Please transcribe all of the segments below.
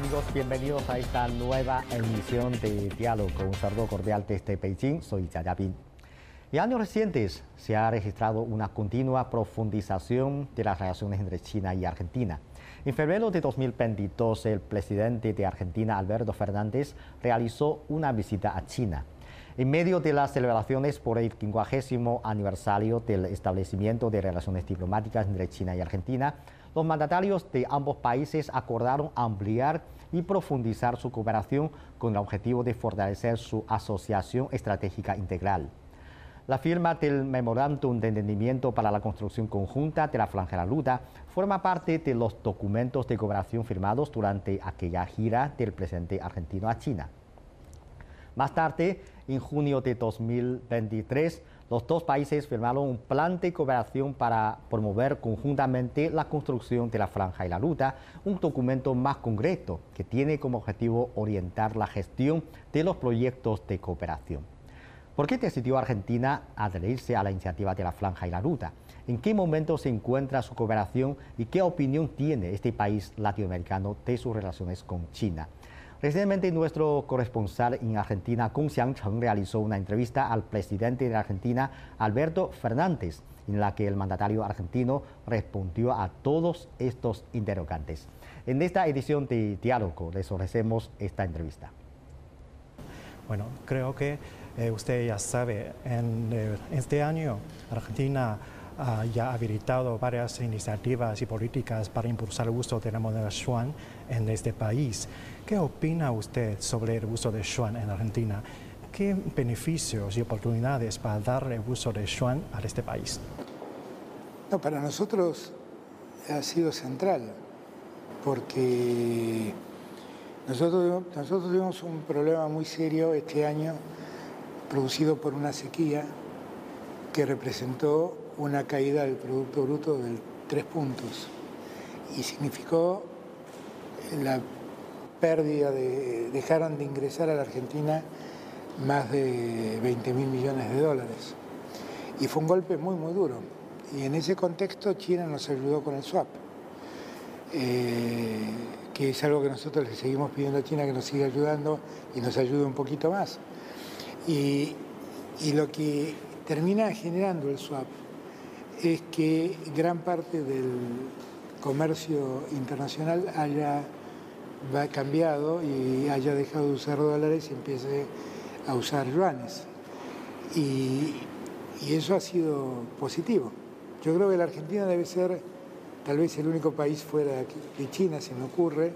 Hola, ¿qué tal amigos? Bienvenidos a esta nueva emisión de Diálogo un saludo cordial desde Beijing. Soy Bin. En años recientes se ha registrado una continua profundización de las relaciones entre China y Argentina. En febrero de 2022, el presidente de Argentina, Alberto Fernández, realizó una visita a China. En medio de las celebraciones por el 50 aniversario del establecimiento de relaciones diplomáticas entre China y Argentina, los mandatarios de ambos países acordaron ampliar y profundizar su cooperación con el objetivo de fortalecer su asociación estratégica integral. La firma del Memorándum de Entendimiento para la Construcción Conjunta de la Franja Ruta forma parte de los documentos de cooperación firmados durante aquella gira del presidente argentino a China. Más tarde, en junio de 2023, los dos países firmaron un plan de cooperación para promover conjuntamente la construcción de la Franja y la Ruta, un documento más concreto que tiene como objetivo orientar la gestión de los proyectos de cooperación. ¿Por qué decidió Argentina adherirse a la iniciativa de la Franja y la Ruta? ¿En qué momento se encuentra su cooperación y qué opinión tiene este país latinoamericano de sus relaciones con China? Recientemente nuestro corresponsal en Argentina, Kung Xiangcheng, realizó una entrevista al presidente de Argentina, Alberto Fernández, en la que el mandatario argentino respondió a todos estos interrogantes. En esta edición de Diálogo les ofrecemos esta entrevista. Bueno, creo que eh, usted ya sabe, en eh, este año Argentina ha ya habilitado varias iniciativas y políticas para impulsar el uso de la moneda yuan en este país. ¿Qué opina usted sobre el uso de yuan en Argentina? ¿Qué beneficios y oportunidades para dar el uso de yuan a este país? No, para nosotros ha sido central, porque nosotros, nosotros tuvimos un problema muy serio este año producido por una sequía que representó una caída del Producto Bruto de tres puntos y significó la pérdida de, dejaron de ingresar a la Argentina más de 20 mil millones de dólares. Y fue un golpe muy, muy duro. Y en ese contexto China nos ayudó con el swap, eh, que es algo que nosotros le seguimos pidiendo a China que nos siga ayudando y nos ayude un poquito más. Y, y lo que termina generando el swap es que gran parte del comercio internacional haya cambiado y haya dejado de usar dólares y empiece a usar yuanes. Y, eso ha sido positivo. Yo creo que la Argentina debe ser tal vez el único país fuera de China, se me ocurre,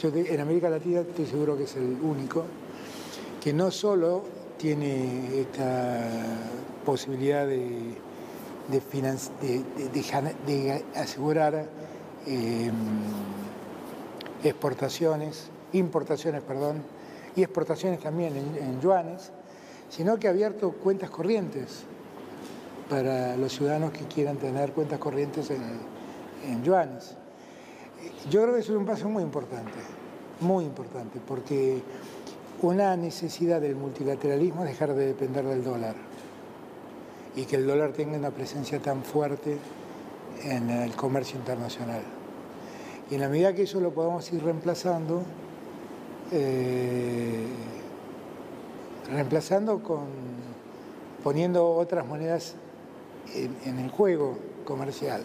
yo en América Latina estoy seguro que es el único, que no solo tiene esta posibilidad de, de, asegurar em, exportaciones, importaciones, perdón, y exportaciones también en, yuanes, sino que ha abierto cuentas corrientes para los ciudadanos que quieran tener cuentas corrientes en, yuanes. Yo creo que eso es un paso muy importante, muy importante, porque una necesidad del multilateralismo es dejar de depender del dólar y que el dólar tenga una presencia tan fuerte en el comercio internacional. Y en la medida que eso lo podamos ir reemplazando, eh, reemplazando con poniendo otras monedas en, el juego comercial.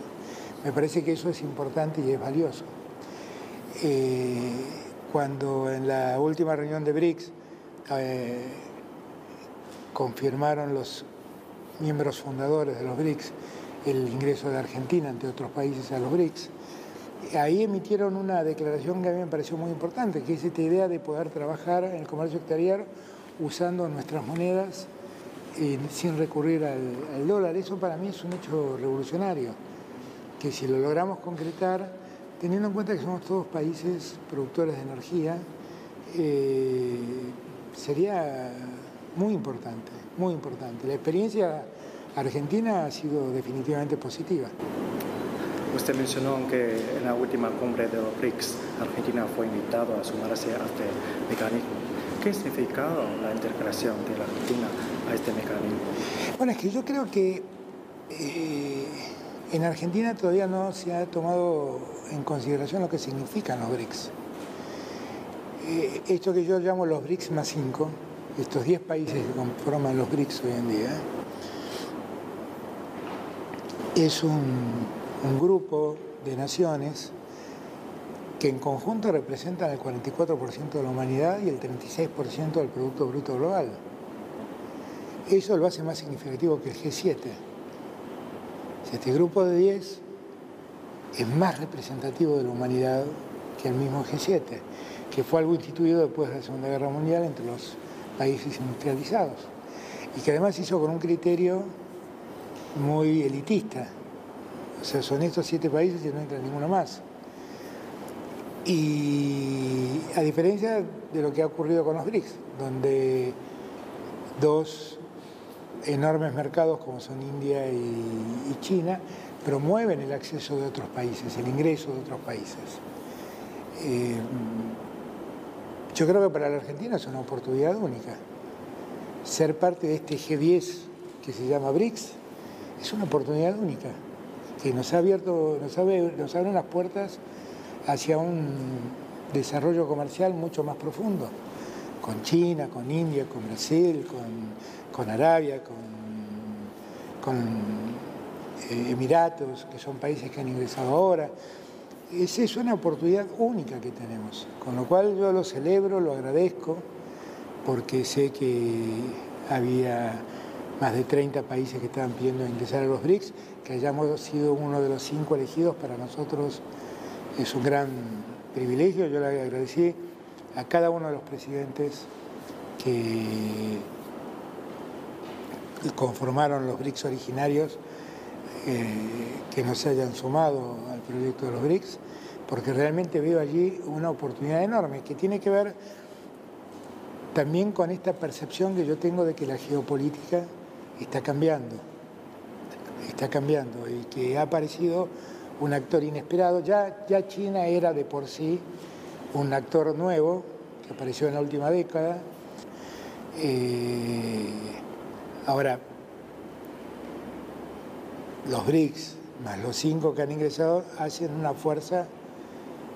Me parece que eso es importante y es valioso. Eh, cuando en la última reunión de BRICS eh, confirmaron los miembros fundadores de los BRICS el ingreso de Argentina, entre otros países, a los BRICS, ahí emitieron una declaración que a mí me pareció muy importante, que es esta idea de poder trabajar en el comercio exterior usando nuestras monedas eh, sin recurrir al, dólar. Eso para mí es un hecho revolucionario, que si lo logramos concretar, teniendo en cuenta que somos todos países productores de energía, eh, sería muy importante, muy importante. La experiencia argentina ha sido definitivamente positiva. Usted mencionó que en la última cumbre de los BRICS, Argentina fue invitada a sumarse a este mecanismo. ¿Qué significa la integración de la Argentina a este mecanismo? Bueno, es que yo creo que eh, en Argentina todavía no se ha tomado en consideración lo que significan los BRICS. eh, esto que yo llamo los BRICS más 5, estos 10 países que conforman los BRICS hoy en día, es un, grupo de naciones que en conjunto representan el 44% de la humanidad y el 36% del Producto Bruto Global. Eso lo hace más significativo que el G7. Este grupo de 10 es más representativo de la humanidad que el mismo G7, que fue algo instituido después de la Segunda Guerra Mundial entre los países industrializados y que además hizo con un criterio muy elitista. O sea, son estos siete países y no entra ninguno más. Y a diferencia de lo que ha ocurrido con los BRICS, donde dos enormes mercados como son India y, China promueven el acceso de otros países, el ingreso de otros países. Eh, yo creo que para la Argentina es una oportunidad única. Ser parte de este G10 que se llama BRICS es una oportunidad única que nos ha abierto, nos abre, nos abre las puertas hacia un desarrollo comercial mucho más profundo, con China, con India, con Brasil, con, Arabia, con, eh, Emiratos, que son países que han ingresado ahora. Esa es una oportunidad única que tenemos, con lo cual yo lo celebro, lo agradezco, porque sé que había más de 30 países que estaban pidiendo ingresar a los BRICS, que hayamos sido uno de los cinco elegidos para nosotros es un gran privilegio. Yo le agradecí a cada uno de los presidentes que conformaron los BRICS originarios que nos hayan sumado al proyecto de los BRICS, porque realmente veo allí una oportunidad enorme que tiene que ver también con esta percepción que yo tengo de que la geopolítica está cambiando, está cambiando y que ha aparecido un actor inesperado. Ya, China era de por sí un actor nuevo que apareció en la última década. Eh, ahora, los BRICS, más los cinco que han ingresado, hacen una fuerza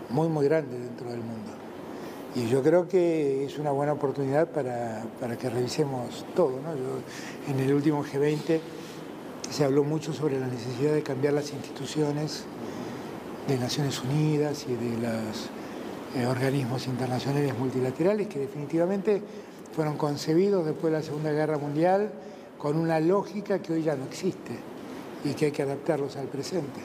muy, muy grande dentro del mundo. Y yo creo que es una buena oportunidad para, que revisemos todo. en el último G20 se habló mucho sobre la necesidad de cambiar las instituciones de Naciones Unidas y de los eh, organismos internacionales multilaterales que definitivamente fueron concebidos después de la Segunda Guerra Mundial con una lógica que hoy ya no existe y que hay que adaptarlos al presente.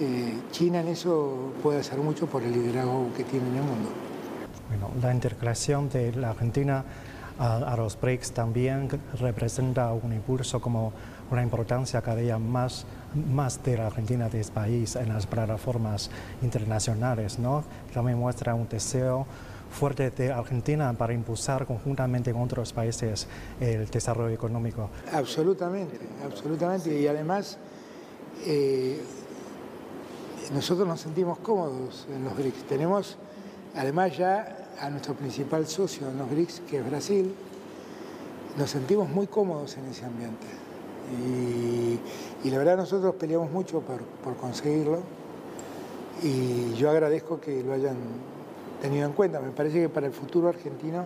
Eh, China en eso puede hacer mucho por el liderazgo que tiene en el mundo. Bueno, la integración de la Argentina a, los BRICS también representa un impulso como una importancia cada día más, más de la Argentina de este país en las plataformas internacionales, ¿no? También muestra un deseo fuerte de Argentina para impulsar conjuntamente con otros países el desarrollo económico. Absolutamente, absolutamente. Y además, eh, nosotros nos sentimos cómodos en los BRICS. Tenemos, además ya a nuestro principal socio en los BRICS, que es Brasil, nos sentimos muy cómodos en ese ambiente. Y, la verdad nosotros peleamos mucho por, conseguirlo y yo agradezco que lo hayan tenido en cuenta. Me parece que para el futuro argentino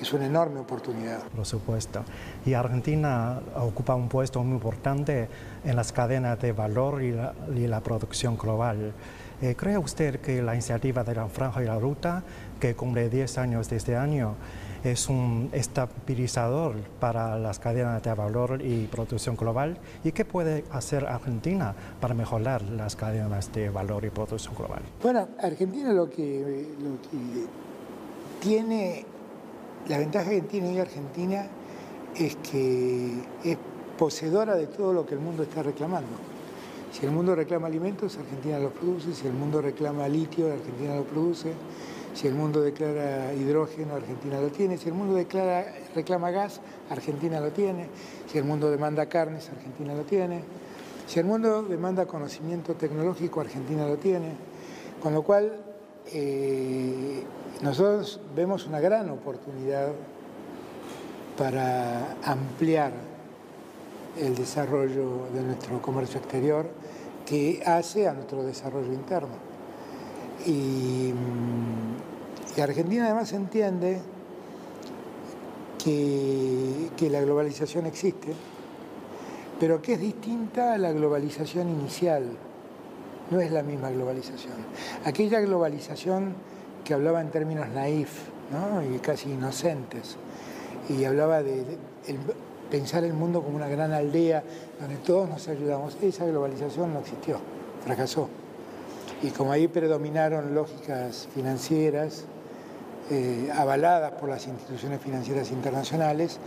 es una enorme oportunidad. Por supuesto. Y Argentina ocupa un puesto muy importante en las cadenas de valor y la, producción global. Eh, ¿Cree usted que la iniciativa de la Franja y la Ruta que cumple 10 años de este año, es un estabilizador para las cadenas de valor y producción global. ¿Y qué puede hacer Argentina para mejorar las cadenas de valor y producción global? Bueno, Argentina lo que, tiene, la ventaja que tiene Argentina es que es poseedora de todo lo que el mundo está reclamando. Si el mundo reclama alimentos, Argentina los produce. Si el mundo reclama litio, Argentina lo produce. Si el mundo declara hidrógeno, Argentina lo tiene. Si el mundo declara, reclama gas, Argentina lo tiene. Si el mundo demanda carnes, Argentina lo tiene. Si el mundo demanda conocimiento tecnológico, Argentina lo tiene. Con lo cual, eh, nosotros vemos una gran oportunidad para ampliar el desarrollo de nuestro comercio exterior que hace a nuestro desarrollo interno. Y, que Argentina además entiende que, que la globalización existe, pero que es distinta a la globalización inicial. No es la misma globalización. Aquella globalización que hablaba en términos naif y casi inocentes, y hablaba de, pensar el mundo como una gran aldea donde todos nos ayudamos, esa globalización no existió, fracasó. Y como ahí predominaron lógicas financieras, eh, avaladas por las instituciones financieras internacionales,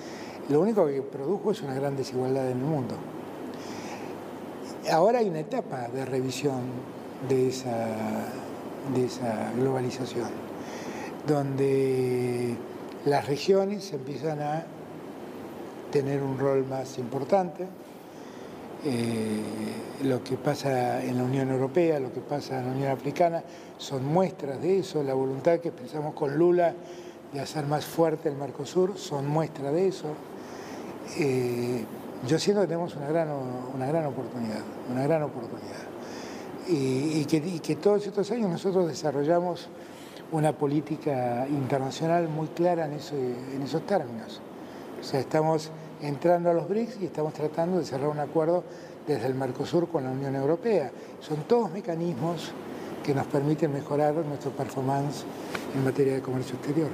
lo único que produjo es una gran desigualdad en el mundo. Ahora hay una etapa de revisión de esa, de esa globalización, donde las regiones empiezan a tener un rol más importante. Eh, lo que pasa en la Unión Europea, lo que pasa en la Unión Africana, son muestras de eso. La voluntad que expresamos con Lula de hacer más fuerte el Mercosur son muestras de eso. Eh, yo siento que tenemos una gran, una gran oportunidad, una gran oportunidad. Y, que, todos estos años nosotros desarrollamos una política internacional muy clara en, en esos términos. O sea, estamos entrando a los BRICS y estamos tratando de cerrar un acuerdo desde el Mercosur con la Unión Europea. Son todos mecanismos que nos permiten mejorar nuestro performance en materia de comercio exterior.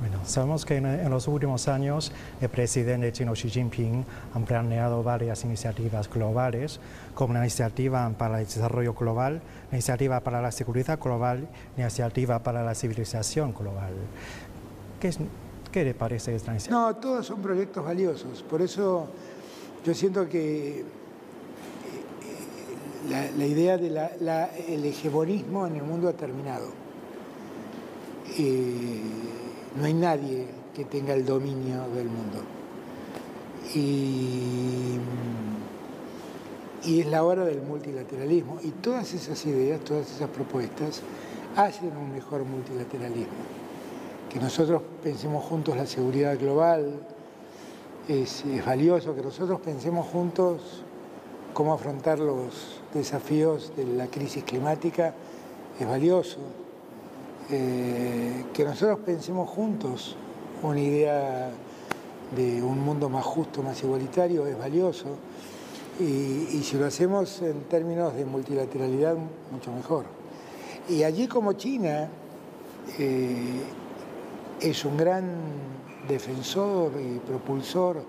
Bueno, sabemos que en, los últimos años el presidente chino Xi Jinping ha planeado varias iniciativas globales, como la iniciativa para el desarrollo global, la iniciativa para la seguridad global, la iniciativa para la civilización global. ¿Qué es, ¿Qué le parece esta No, todos son proyectos valiosos. Por eso yo siento que eh, la, idea del hegemonismo en el mundo ha terminado. Eh, no hay nadie que tenga el dominio del mundo. Y es la hora del multilateralismo. Y todas esas ideas, todas esas propuestas hacen un mejor multilateralismo que nosotros pensemos juntos la seguridad global, es, valioso que nosotros pensemos juntos cómo afrontar los desafíos de la crisis climática, es valioso. Eh, que nosotros pensemos juntos una idea de un mundo más justo, más igualitario, es valioso. Y, si lo hacemos en términos de multilateralidad, mucho mejor. Y allí como China, eh, es un gran defensor y propulsor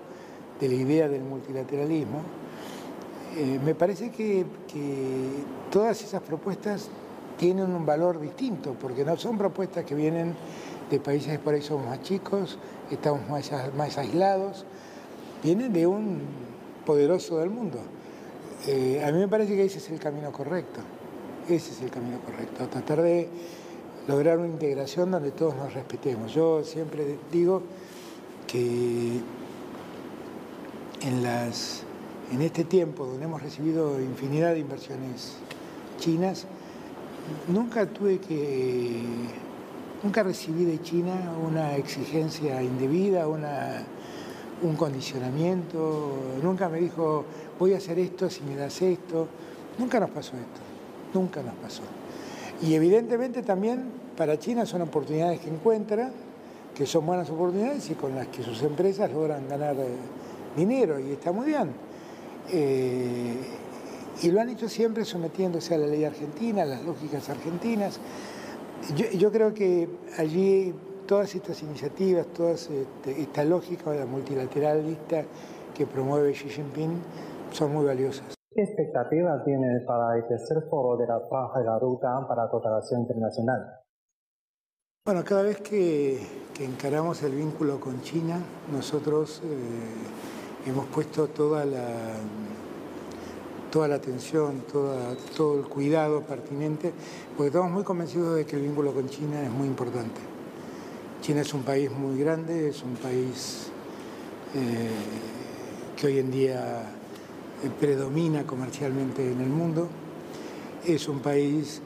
de la idea del multilateralismo. Eh, me parece que, todas esas propuestas tienen un valor distinto, porque no son propuestas que vienen de países por ahí somos más chicos, estamos más, más aislados, vienen de un poderoso del mundo. Eh, a mí me parece que ese es el camino correcto, ese es el camino correcto, tratar de lograr una integración donde todos nos respetemos. Yo siempre digo que en, las, en este tiempo donde hemos recibido infinidad de inversiones chinas, nunca tuve que, nunca recibí de China una exigencia indebida, una, un condicionamiento, nunca me dijo voy a hacer esto si me das esto, nunca nos pasó esto, nunca nos pasó. Y evidentemente también para China son oportunidades que encuentra, que son buenas oportunidades y con las que sus empresas logran ganar eh, dinero y está muy bien. Eh, y lo han hecho siempre sometiéndose a la ley argentina, a las lógicas argentinas. Yo, creo que allí todas estas iniciativas, toda este, esta lógica multilateralista que promueve Xi Jinping son muy valiosas. ¿Qué expectativa tiene para el tercer foro de la Franja de la Ruta para la cooperación internacional? Bueno, cada vez que, encaramos el vínculo con China, nosotros eh, hemos puesto toda la, toda la atención, todo el cuidado pertinente, porque estamos muy convencidos de que el vínculo con China es muy importante. China es un país muy grande, es un país eh, que hoy en día predomina comercialmente en el mundo. Es un país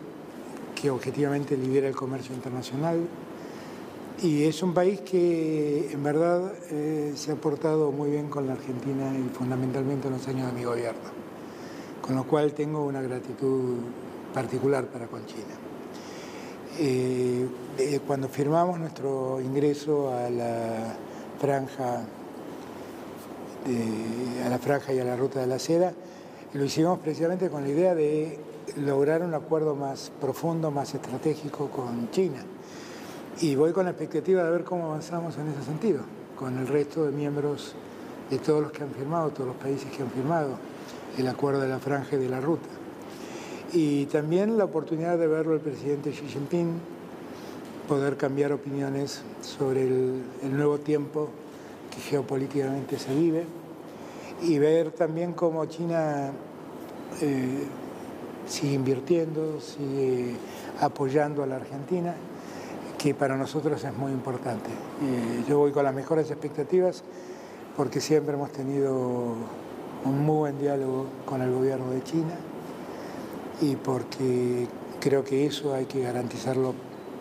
que objetivamente lidera el comercio internacional y es un país que en verdad eh, se ha portado muy bien con la Argentina y fundamentalmente en los años de mi gobierno, con lo cual tengo una gratitud particular para con China. Eh, cuando firmamos nuestro ingreso a la franja a la franja y a la ruta de la seda, lo hicimos precisamente con la idea de lograr un acuerdo más profundo, más estratégico con China. Y voy con la expectativa de ver cómo avanzamos en ese sentido, con el resto de miembros de todos los que han firmado, todos los países que han firmado el acuerdo de la franja y de la ruta. Y también la oportunidad de verlo el presidente Xi Jinping, poder cambiar opiniones sobre el, nuevo tiempo que geopolíticamente se vive y ver también cómo China eh, sigue invirtiendo, sigue apoyando a la Argentina, que para nosotros es muy importante. Eh, yo voy con las mejores expectativas porque siempre hemos tenido un muy buen diálogo con el gobierno de China y porque creo que eso hay que garantizarlo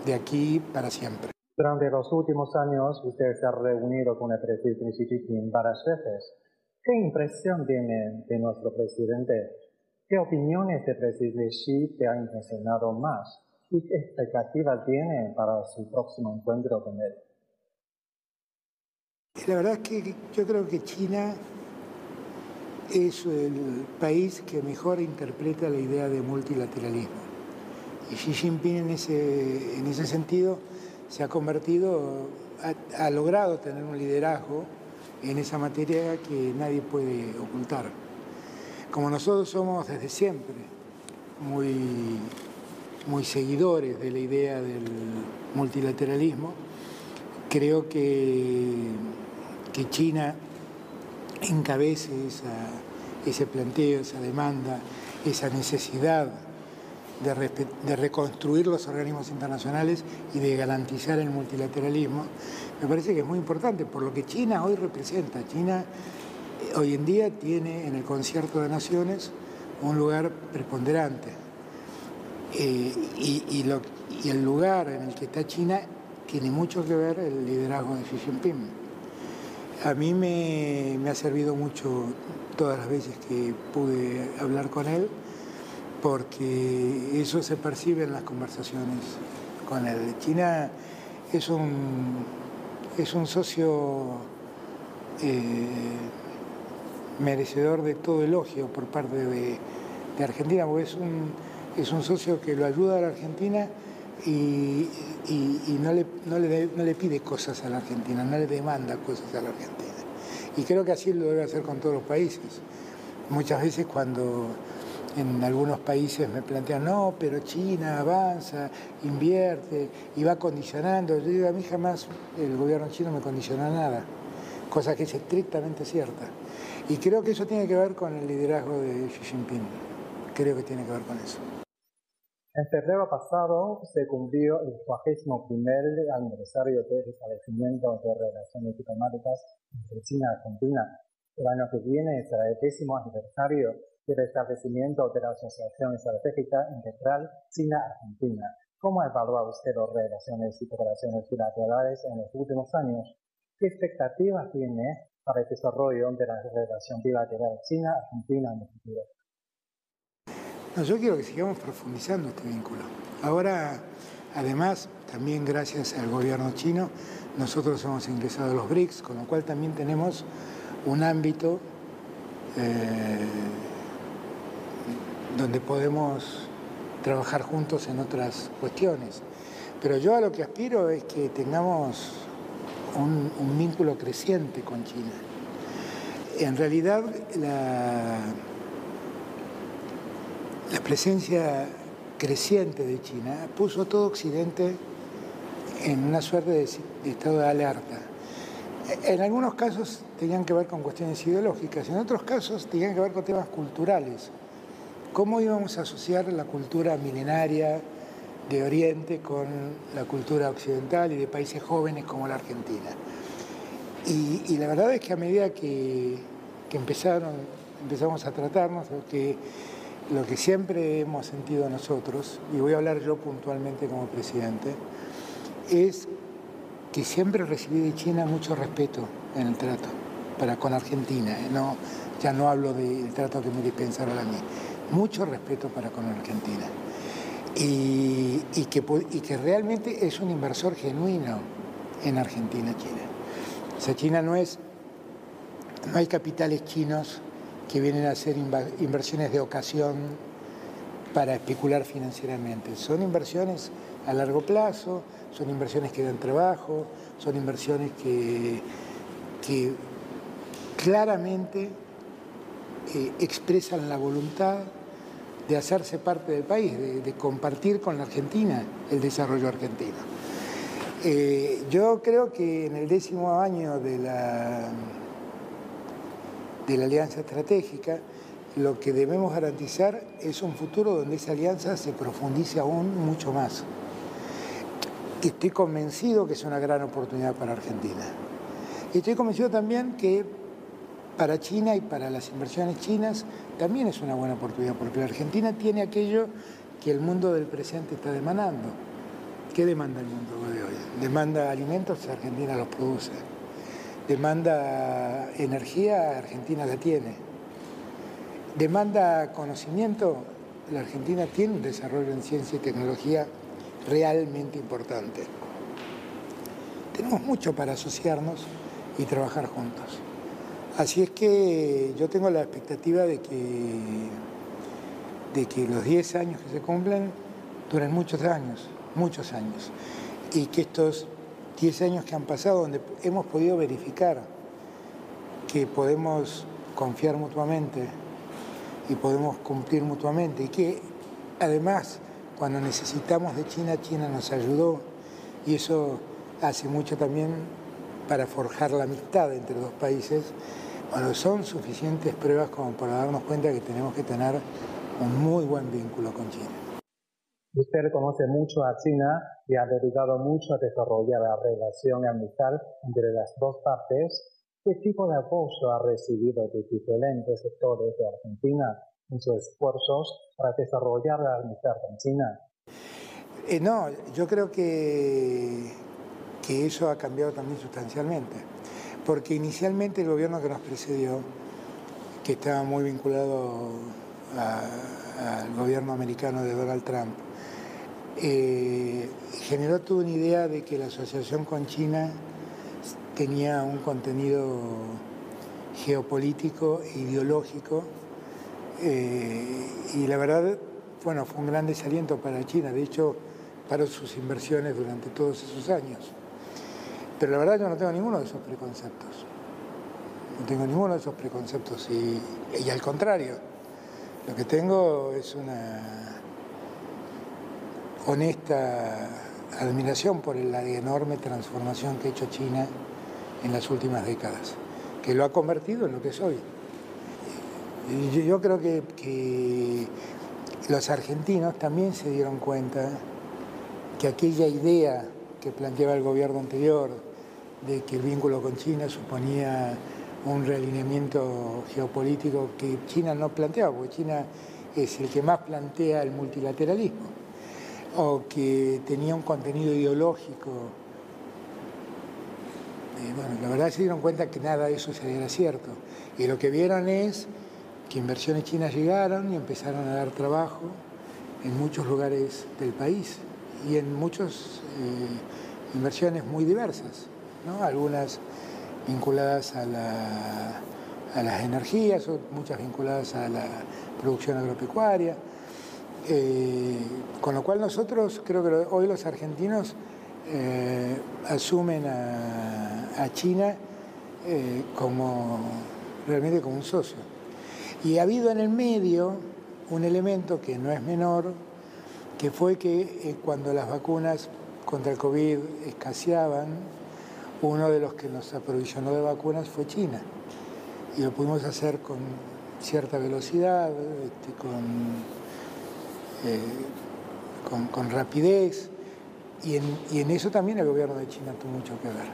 de aquí para siempre. Durante los últimos años usted se ha reunido con el presidente Xi Jinping varias veces. ¿Qué impresión tiene de nuestro presidente? ¿Qué opiniones del presidente Xi te han impresionado más? ¿Y qué expectativas tiene para su próximo encuentro con él? La verdad es que yo creo que China es el país que mejor interpreta la idea de multilateralismo. Y Xi Jinping en ese, en ese sentido se ha convertido, ha, logrado tener un liderazgo en esa materia que nadie puede ocultar. Como nosotros somos desde siempre muy, muy seguidores de la idea del multilateralismo, creo que, que China encabece ese planteo, esa demanda, esa necesidad de, reconstruir los organismos internacionales y de garantizar el multilateralismo, me parece que es muy importante, por lo que China hoy representa. China eh, hoy en día tiene en el concierto de naciones un lugar preponderante. Eh, y, el lugar en el que está China tiene mucho que ver el liderazgo de Xi Jinping. A mí me, ha servido mucho todas las veces que pude hablar con él, porque eso se percibe en las conversaciones con él. China es un, es un socio eh, merecedor de todo elogio por parte de, Argentina, porque es un, es un socio que lo ayuda a la Argentina y, no, le, no, le, pide cosas a la Argentina, no le demanda cosas a la Argentina. Y creo que así lo debe hacer con todos los países. Muchas veces cuando en algunos países me plantean, no, pero China avanza, invierte y va condicionando. Yo digo, a mí jamás el gobierno chino me condiciona nada, cosa que es estrictamente cierta. Y creo que eso tiene que ver con el liderazgo de Xi Jinping. Creo que tiene que ver con eso. En febrero pasado se cumplió el 41 aniversario del establecimiento de relaciones diplomáticas entre China y Argentina. El año que viene será el décimo aniversario del establecimiento de la Asociación Estratégica Integral China-Argentina. ¿Cómo evalúa usted las relaciones y cooperaciones bilaterales en los últimos años? ¿Qué expectativas tiene para el desarrollo de la relación bilateral China-Argentina en el futuro? yo quiero que sigamos profundizando este vínculo. Ahora, además, también gracias al gobierno chino, nosotros hemos ingresado a los BRICS, con lo cual también tenemos un ámbito eh, donde podemos trabajar juntos en otras cuestiones. Pero yo a lo que aspiro es que tengamos un vínculo creciente con China. En realidad, la presencia creciente de China puso a todo Occidente en una suerte de, estado de alerta. En algunos casos tenían que ver con cuestiones ideológicas, en otros casos tenían que ver con temas culturales. ¿Cómo íbamos a asociar la cultura milenaria de Oriente con la cultura occidental y de países jóvenes como la Argentina? Y, la verdad es que a medida que, que empezaron, empezamos a tratarnos, que lo que siempre hemos sentido nosotros, y voy a hablar yo puntualmente como presidente, es que siempre recibí de China mucho respeto en el trato para con Argentina. ¿eh? No, ya no hablo del trato que me dispensaron a mí. Mucho respeto para con Argentina. y, que, realmente es un inversor genuino en Argentina, China. O sea, China no es, no hay capitales chinos que vienen a hacer inversiones de ocasión para especular financieramente. Son inversiones a largo plazo, son inversiones que dan trabajo, son inversiones que, que claramente eh, expresan la voluntad de hacerse parte del país, de, compartir con la Argentina el desarrollo argentino. Eh, yo creo que en el décimo año de la, de la alianza estratégica, lo que debemos garantizar es un futuro donde esa alianza se profundice aún mucho más. Estoy convencido que es una gran oportunidad para Argentina. Y estoy convencido también que para China y para las inversiones chinas también es una buena oportunidad, porque la Argentina tiene aquello que el mundo del presente está demandando. ¿Qué demanda el mundo de hoy? Demanda alimentos, Argentina los produce. Demanda energía, Argentina la tiene. Demanda conocimiento, la Argentina tiene un desarrollo en ciencia y tecnología realmente importante. Tenemos mucho para asociarnos y trabajar juntos. Así es que yo tengo la expectativa de que, de que los 10 años que se cumplen duren muchos años, muchos años, y que estos 10 años que han pasado, donde hemos podido verificar que podemos confiar mutuamente y podemos cumplir mutuamente, y que además cuando necesitamos de China, China nos ayudó, y eso hace mucho también para forjar la amistad entre dos países, bueno, son suficientes pruebas como para darnos cuenta que tenemos que tener un muy buen vínculo con China. Usted conoce mucho a China y ha dedicado mucho a desarrollar la relación amistad entre las dos partes. ¿Qué tipo de apoyo ha recibido de diferentes sectores de Argentina en sus esfuerzos para desarrollar la amistad con China? Eh, no, yo creo que, que eso ha cambiado también sustancialmente porque inicialmente el gobierno que nos precedió, que estaba muy vinculado al gobierno americano de Donald Trump, eh, generó toda una idea de que la asociación con China tenía un contenido geopolítico ideológico eh, y la verdad, bueno, fue un gran desaliento para China, de hecho, para sus inversiones durante todos esos años. Pero la verdad yo no tengo ninguno de esos preconceptos. No tengo ninguno de esos preconceptos y, al contrario, lo que tengo es una honesta admiración por la enorme transformación que ha hecho China en las últimas décadas, que lo ha convertido en lo que es hoy. Y yo creo que los argentinos también se dieron cuenta que aquella idea que planteaba el gobierno anterior de que el vínculo con China suponía un realineamiento geopolítico que China no planteaba, porque China es el que más plantea el multilateralismo, o que tenía un contenido ideológico. Eh, bueno, la verdad se dieron cuenta que nada de eso era cierto. Y lo que vieron es que inversiones chinas llegaron y empezaron a dar trabajo en muchos lugares del país y en muchas eh, inversiones muy diversas algunas vinculadas a, las energías, muchas vinculadas a la producción agropecuaria. Eh, con lo cual nosotros, creo que hoy los argentinos eh, asumen a, China eh, como realmente como un socio. Y ha habido en el medio un elemento que no es menor, que fue que cuando las vacunas contra el COVID escaseaban, uno de los que nos aprovisionó de vacunas fue China. Y lo pudimos hacer con cierta velocidad, este, eh, con, con, rapidez. Y en, eso también el gobierno de China tuvo mucho que ver.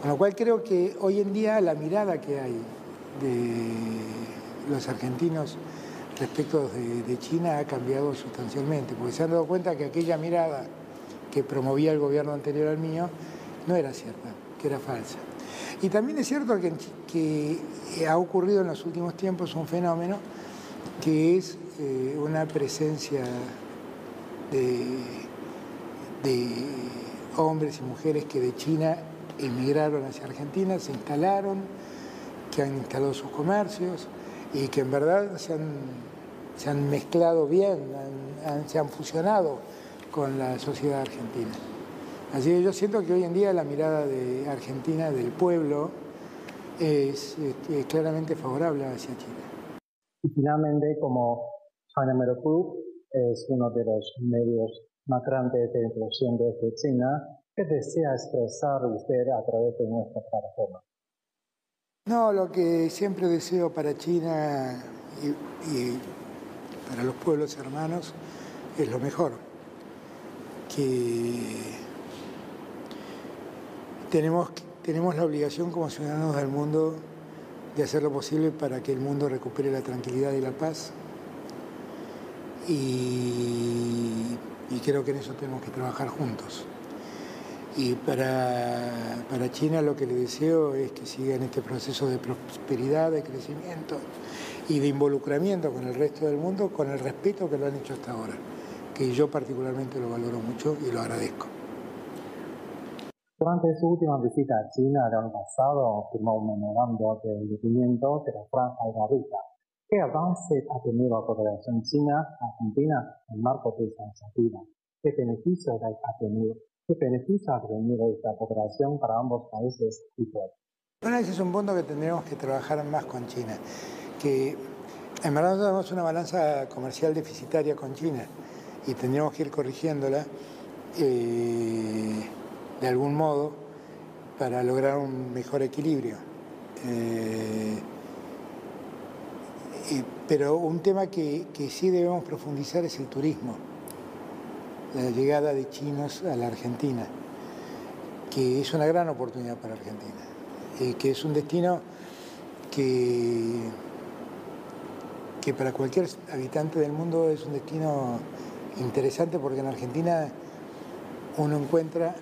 Con lo cual creo que hoy en día la mirada que hay de los argentinos respecto de, de China ha cambiado sustancialmente, porque se han dado cuenta que aquella mirada que promovía el gobierno anterior al mío no era cierta era falsa. Y también es cierto que, que ha ocurrido en los últimos tiempos un fenómeno que es eh, una presencia de, hombres y mujeres que de China emigraron hacia Argentina, se instalaron, que han instalado sus comercios y que en verdad se han, mezclado bien, se han fusionado con la sociedad argentina. Así que yo siento que hoy en día la mirada de Argentina, del pueblo, es, claramente favorable hacia China. Y finalmente, como China Mero es uno de los medios más grandes de inclusión desde China, ¿qué desea expresar usted a través de nuestra plataforma? No, lo que siempre deseo para China y, para los pueblos hermanos es lo mejor. Que tenemos, tenemos la obligación como ciudadanos del mundo de hacer lo posible para que el mundo recupere la tranquilidad y la paz. Y, creo que en eso tenemos que trabajar juntos. Y para, para, China lo que le deseo es que siga en este proceso de prosperidad, de crecimiento y de involucramiento con el resto del mundo, con el respeto que lo han hecho hasta ahora, que yo particularmente lo valoro mucho y lo agradezco. Durante su última visita a China el año pasado, firmó un memorando de entendimiento de la Franja de Gaviria. ¿Qué avance ha tenido la cooperación China-Argentina en marco de esta iniciativa? ¿Qué beneficios ha tenido ¿Qué beneficio ha tenido esta cooperación para ambos países y pueblos? Bueno, ese es un punto que tendremos que trabajar más con China, que en verdad tenemos una balanza comercial deficitaria con China y tendríamos que ir corrigiéndola eh, de algún modo para lograr un mejor equilibrio. Eh, pero un tema que sí debemos profundizar es el turismo la llegada de chinos a la Argentina, que es una gran oportunidad para Argentina, eh, que es un destino que, que para cualquier habitante del mundo es un destino interesante porque en Argentina uno encuentra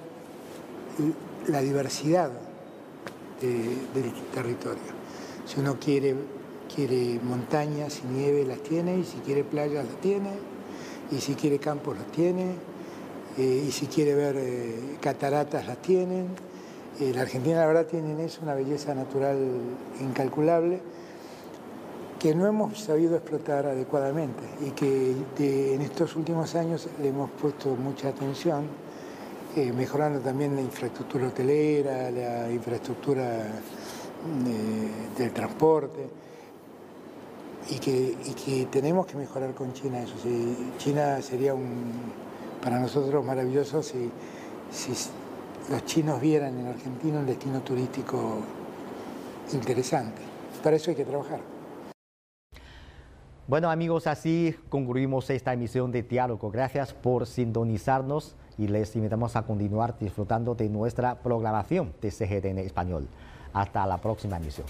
la diversidad del territorio. Si uno quiere, quiere montañas y nieve, las tiene, y si quiere playas, las tiene y si quiere campos los tiene, eh, y si quiere ver eh, cataratas las tienen. Eh, la Argentina la verdad tiene en eso una belleza natural incalculable que no hemos sabido explotar adecuadamente y que en estos últimos años le hemos puesto mucha atención, mejorando también la infraestructura hotelera, la infraestructura del transporte y que, tenemos que mejorar con China eso. China sería un, para nosotros maravilloso si, si los chinos vieran en Argentina un destino turístico interesante. Para eso hay que trabajar. Bueno amigos, así concluimos esta emisión de Diálogo. Gracias por sintonizarnos y les invitamos a continuar disfrutando de nuestra programación de CGTN Español. Hasta la próxima emisión.